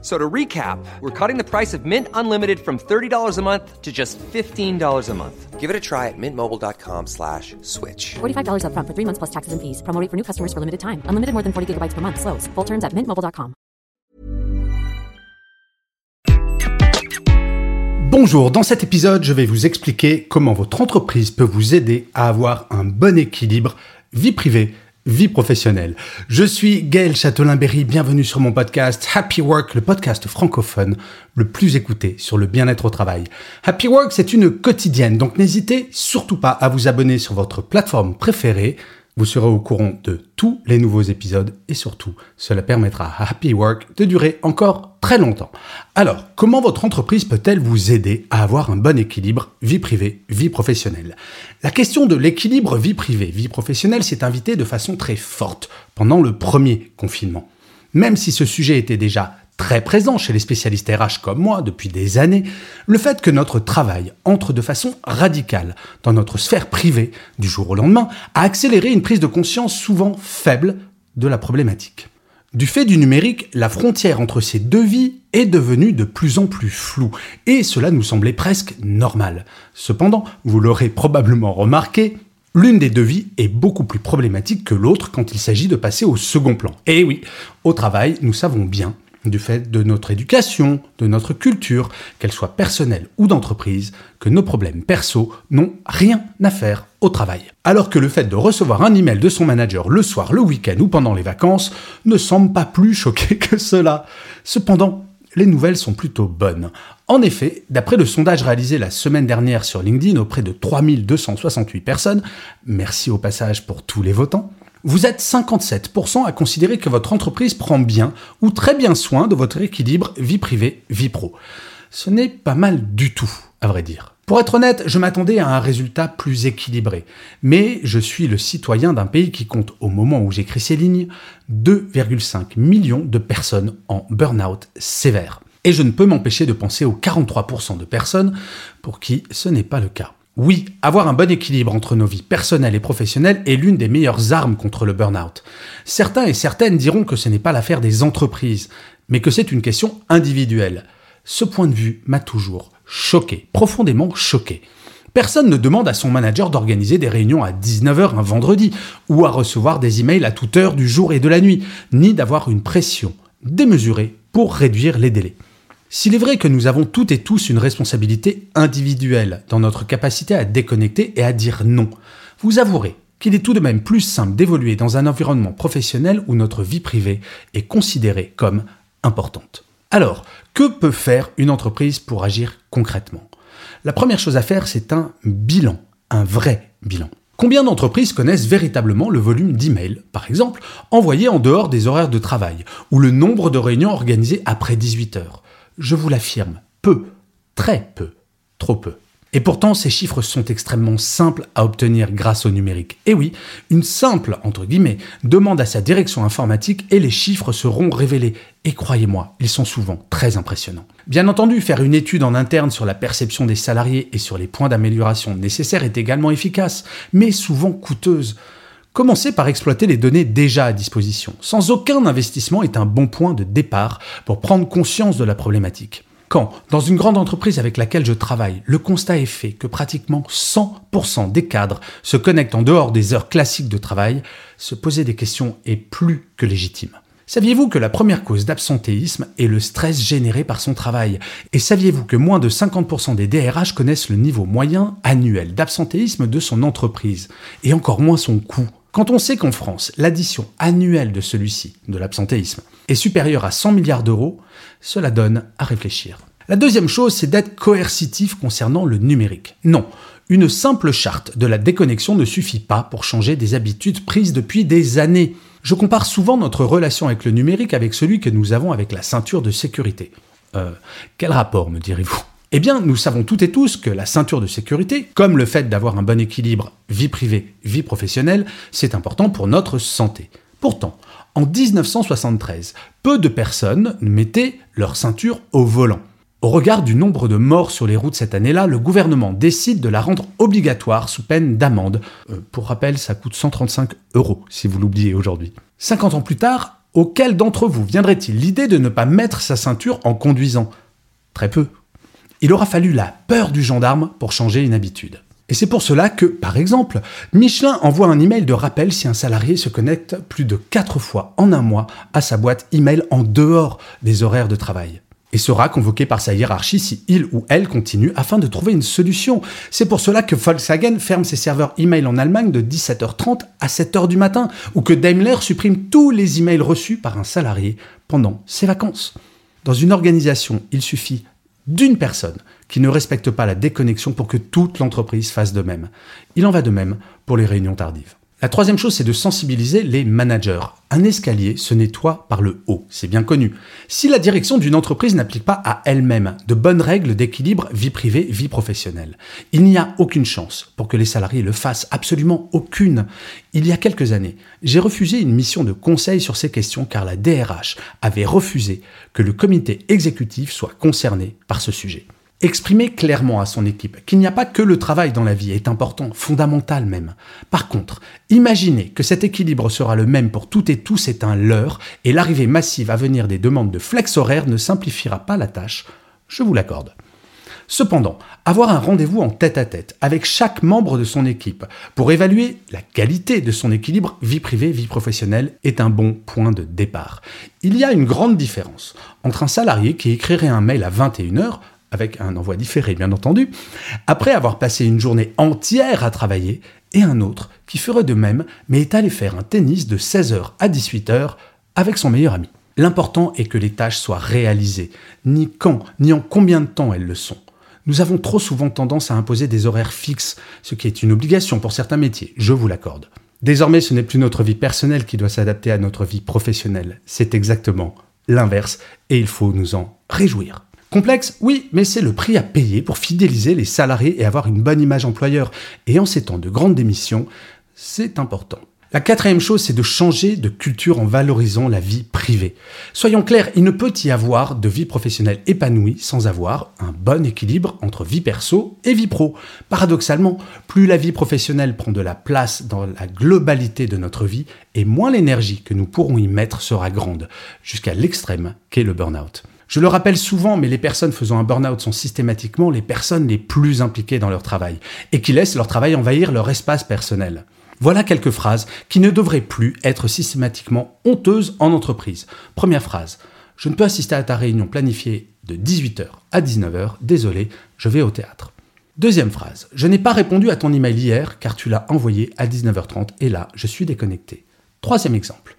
So to recap, we're cutting the price of Mint Unlimited from $30 a month to just $15 a month. Give it a try at mintmobile.com slash switch. $45 upfront for three months plus taxes and fees. Promo rate for new customers for limited time. Unlimited more than 40 gigabytes per month. Slows. Full terms at mintmobile.com. Bonjour, dans cet épisode, je vais vous expliquer comment votre entreprise peut vous aider à avoir un bon équilibre vie privée vie professionnelle. Je suis Gaël Châtelain-Berry, bienvenue sur mon podcast Happy Work, le podcast francophone le plus écouté sur le bien-être au travail. Happy Work, c'est une quotidienne, donc n'hésitez surtout pas à vous abonner sur votre plateforme préférée vous serez au courant de tous les nouveaux épisodes et surtout, cela permettra à Happy Work de durer encore très longtemps. Alors, comment votre entreprise peut-elle vous aider à avoir un bon équilibre vie privée, vie professionnelle? La question de l'équilibre vie privée, vie professionnelle s'est invitée de façon très forte pendant le premier confinement. Même si ce sujet était déjà très présent chez les spécialistes RH comme moi depuis des années, le fait que notre travail entre de façon radicale dans notre sphère privée du jour au lendemain a accéléré une prise de conscience souvent faible de la problématique. Du fait du numérique, la frontière entre ces deux vies est devenue de plus en plus floue, et cela nous semblait presque normal. Cependant, vous l'aurez probablement remarqué, L'une des deux vies est beaucoup plus problématique que l'autre quand il s'agit de passer au second plan. Et oui, au travail, nous savons bien du fait de notre éducation, de notre culture, qu'elle soit personnelle ou d'entreprise, que nos problèmes perso n'ont rien à faire au travail. Alors que le fait de recevoir un email de son manager le soir, le week-end ou pendant les vacances ne semble pas plus choqué que cela. Cependant, les nouvelles sont plutôt bonnes. En effet, d'après le sondage réalisé la semaine dernière sur LinkedIn auprès de 3268 personnes, merci au passage pour tous les votants, vous êtes 57% à considérer que votre entreprise prend bien ou très bien soin de votre équilibre vie privée, vie pro. Ce n'est pas mal du tout, à vrai dire. Pour être honnête, je m'attendais à un résultat plus équilibré, mais je suis le citoyen d'un pays qui compte, au moment où j'écris ces lignes, 2,5 millions de personnes en burn-out sévère. Et je ne peux m'empêcher de penser aux 43% de personnes pour qui ce n'est pas le cas. Oui, avoir un bon équilibre entre nos vies personnelles et professionnelles est l'une des meilleures armes contre le burn-out. Certains et certaines diront que ce n'est pas l'affaire des entreprises, mais que c'est une question individuelle. Ce point de vue m'a toujours choqué, profondément choqué. Personne ne demande à son manager d'organiser des réunions à 19h un vendredi, ou à recevoir des emails à toute heure du jour et de la nuit, ni d'avoir une pression démesurée pour réduire les délais. S'il est vrai que nous avons toutes et tous une responsabilité individuelle dans notre capacité à déconnecter et à dire non, vous avouerez qu'il est tout de même plus simple d'évoluer dans un environnement professionnel où notre vie privée est considérée comme importante. Alors, que peut faire une entreprise pour agir concrètement? La première chose à faire, c'est un bilan, un vrai bilan. Combien d'entreprises connaissent véritablement le volume d'emails, par exemple, envoyés en dehors des horaires de travail, ou le nombre de réunions organisées après 18 heures? Je vous l'affirme, peu, très peu, trop peu. Et pourtant, ces chiffres sont extrêmement simples à obtenir grâce au numérique. Et oui, une simple, entre guillemets, demande à sa direction informatique et les chiffres seront révélés. Et croyez-moi, ils sont souvent très impressionnants. Bien entendu, faire une étude en interne sur la perception des salariés et sur les points d'amélioration nécessaires est également efficace, mais souvent coûteuse. Commencez par exploiter les données déjà à disposition. Sans aucun investissement est un bon point de départ pour prendre conscience de la problématique. Quand, dans une grande entreprise avec laquelle je travaille, le constat est fait que pratiquement 100% des cadres se connectent en dehors des heures classiques de travail, se poser des questions est plus que légitime. Saviez-vous que la première cause d'absentéisme est le stress généré par son travail? Et saviez-vous que moins de 50% des DRH connaissent le niveau moyen annuel d'absentéisme de son entreprise? Et encore moins son coût? Quand on sait qu'en France, l'addition annuelle de celui-ci, de l'absentéisme, est supérieure à 100 milliards d'euros, cela donne à réfléchir. La deuxième chose, c'est d'être coercitif concernant le numérique. Non, une simple charte de la déconnexion ne suffit pas pour changer des habitudes prises depuis des années. Je compare souvent notre relation avec le numérique avec celui que nous avons avec la ceinture de sécurité. Euh, quel rapport, me direz-vous? Eh bien, nous savons toutes et tous que la ceinture de sécurité, comme le fait d'avoir un bon équilibre vie privée, vie professionnelle, c'est important pour notre santé. Pourtant, En 1973, peu de personnes mettaient leur ceinture au volant. Au regard du nombre de morts sur les routes cette année-là, le gouvernement décide de la rendre obligatoire sous peine d'amende. Euh, pour rappel, ça coûte 135 euros si vous l'oubliez aujourd'hui. 50 ans plus tard, auquel d'entre vous viendrait-il l'idée de ne pas mettre sa ceinture en conduisant? Très peu. Il aura fallu la peur du gendarme pour changer une habitude. Et c'est pour cela que, par exemple, Michelin envoie un email de rappel si un salarié se connecte plus de 4 fois en un mois à sa boîte email en dehors des horaires de travail et sera convoqué par sa hiérarchie si il ou elle continue afin de trouver une solution. C'est pour cela que Volkswagen ferme ses serveurs email en Allemagne de 17h30 à 7h du matin, ou que Daimler supprime tous les emails reçus par un salarié pendant ses vacances. Dans une organisation, il suffit d'une personne qui ne respecte pas la déconnexion pour que toute l'entreprise fasse de même. Il en va de même pour les réunions tardives. La troisième chose, c'est de sensibiliser les managers. Un escalier se nettoie par le haut, c'est bien connu. Si la direction d'une entreprise n'applique pas à elle-même de bonnes règles d'équilibre vie privée, vie professionnelle, il n'y a aucune chance pour que les salariés le fassent, absolument aucune. Il y a quelques années, j'ai refusé une mission de conseil sur ces questions car la DRH avait refusé que le comité exécutif soit concerné par ce sujet. Exprimer clairement à son équipe qu'il n'y a pas que le travail dans la vie est important, fondamental même. Par contre, imaginer que cet équilibre sera le même pour toutes et tous est un leurre et l'arrivée massive à venir des demandes de flex horaire ne simplifiera pas la tâche, je vous l'accorde. Cependant, avoir un rendez-vous en tête-à-tête avec chaque membre de son équipe pour évaluer la qualité de son équilibre vie privée-vie professionnelle est un bon point de départ. Il y a une grande différence entre un salarié qui écrirait un mail à 21h avec un envoi différé bien entendu, après avoir passé une journée entière à travailler, et un autre qui ferait de même, mais est allé faire un tennis de 16h à 18h avec son meilleur ami. L'important est que les tâches soient réalisées, ni quand, ni en combien de temps elles le sont. Nous avons trop souvent tendance à imposer des horaires fixes, ce qui est une obligation pour certains métiers, je vous l'accorde. Désormais, ce n'est plus notre vie personnelle qui doit s'adapter à notre vie professionnelle, c'est exactement l'inverse, et il faut nous en réjouir. Complexe, oui, mais c'est le prix à payer pour fidéliser les salariés et avoir une bonne image employeur. Et en ces temps de grande démission, c'est important. La quatrième chose, c'est de changer de culture en valorisant la vie privée. Soyons clairs, il ne peut y avoir de vie professionnelle épanouie sans avoir un bon équilibre entre vie perso et vie pro. Paradoxalement, plus la vie professionnelle prend de la place dans la globalité de notre vie, et moins l'énergie que nous pourrons y mettre sera grande, jusqu'à l'extrême qu'est le burn-out. Je le rappelle souvent, mais les personnes faisant un burn-out sont systématiquement les personnes les plus impliquées dans leur travail et qui laissent leur travail envahir leur espace personnel. Voilà quelques phrases qui ne devraient plus être systématiquement honteuses en entreprise. Première phrase. Je ne peux assister à ta réunion planifiée de 18h à 19h. Désolé, je vais au théâtre. Deuxième phrase. Je n'ai pas répondu à ton email hier car tu l'as envoyé à 19h30 et là, je suis déconnecté. Troisième exemple.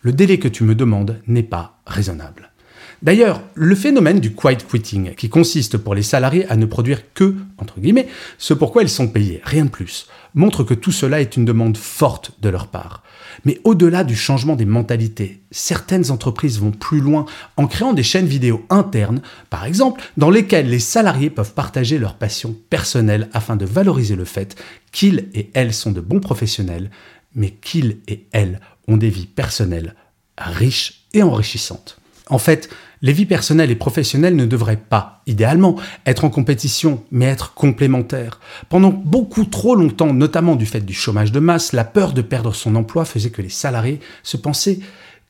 Le délai que tu me demandes n'est pas raisonnable. D'ailleurs, le phénomène du quiet quitting, qui consiste pour les salariés à ne produire que, entre guillemets, ce pourquoi ils sont payés, rien de plus, montre que tout cela est une demande forte de leur part. Mais au-delà du changement des mentalités, certaines entreprises vont plus loin en créant des chaînes vidéo internes, par exemple, dans lesquelles les salariés peuvent partager leurs passions personnelles afin de valoriser le fait qu'ils et elles sont de bons professionnels, mais qu'ils et elles ont des vies personnelles riches et enrichissantes. En fait, les vies personnelles et professionnelles ne devraient pas, idéalement, être en compétition, mais être complémentaires. Pendant beaucoup trop longtemps, notamment du fait du chômage de masse, la peur de perdre son emploi faisait que les salariés se pensaient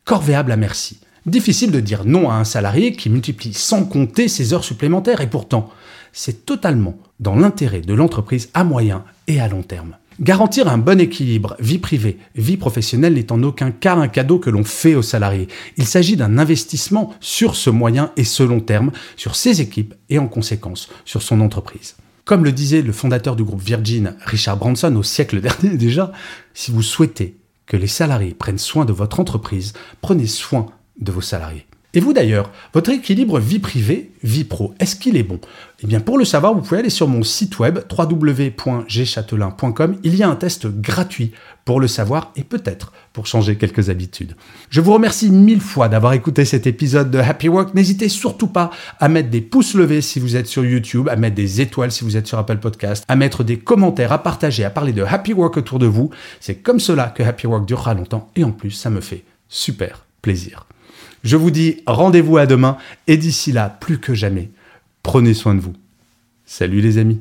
corvéables à merci. Difficile de dire non à un salarié qui multiplie sans compter ses heures supplémentaires, et pourtant, c'est totalement dans l'intérêt de l'entreprise à moyen et à long terme. Garantir un bon équilibre vie privée, vie professionnelle n'est en aucun cas un cadeau que l'on fait aux salariés. Il s'agit d'un investissement sur ce moyen et ce long terme, sur ses équipes et en conséquence sur son entreprise. Comme le disait le fondateur du groupe Virgin, Richard Branson, au siècle dernier déjà, si vous souhaitez que les salariés prennent soin de votre entreprise, prenez soin de vos salariés. Et vous d'ailleurs, votre équilibre vie privée, vie pro, est-ce qu'il est bon? Eh bien pour le savoir, vous pouvez aller sur mon site web www.gchatelain.com. Il y a un test gratuit pour le savoir et peut-être pour changer quelques habitudes. Je vous remercie mille fois d'avoir écouté cet épisode de Happy Work. N'hésitez surtout pas à mettre des pouces levés si vous êtes sur YouTube, à mettre des étoiles si vous êtes sur Apple Podcast, à mettre des commentaires, à partager, à parler de Happy Work autour de vous. C'est comme cela que Happy Work durera longtemps et en plus ça me fait super plaisir. Je vous dis rendez-vous à demain et d'ici là, plus que jamais, prenez soin de vous. Salut les amis